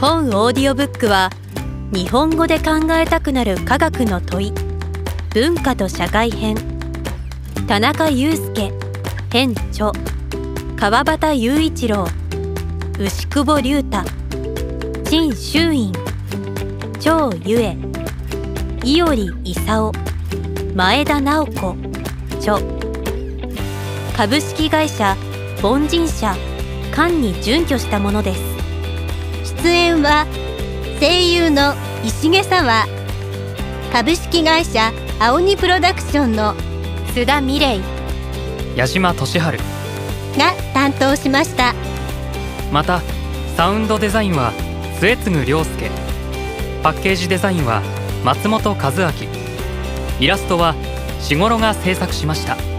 本オーディオブックは日本語で考えたくなる科学の問い文化と社会編。田中裕介編著。川端雄一郎牛久保龍太。陳修院張ゆえ伊織勲前田直子著。株式会社凡人社館に準拠したものです。出演は声優の石毛沢株式会社青鬼プロダクションの須田美玲矢島俊治が担当しました。またサウンドデザインは末次良介。パッケージデザインは松本和明。イラストはしごろが制作しました。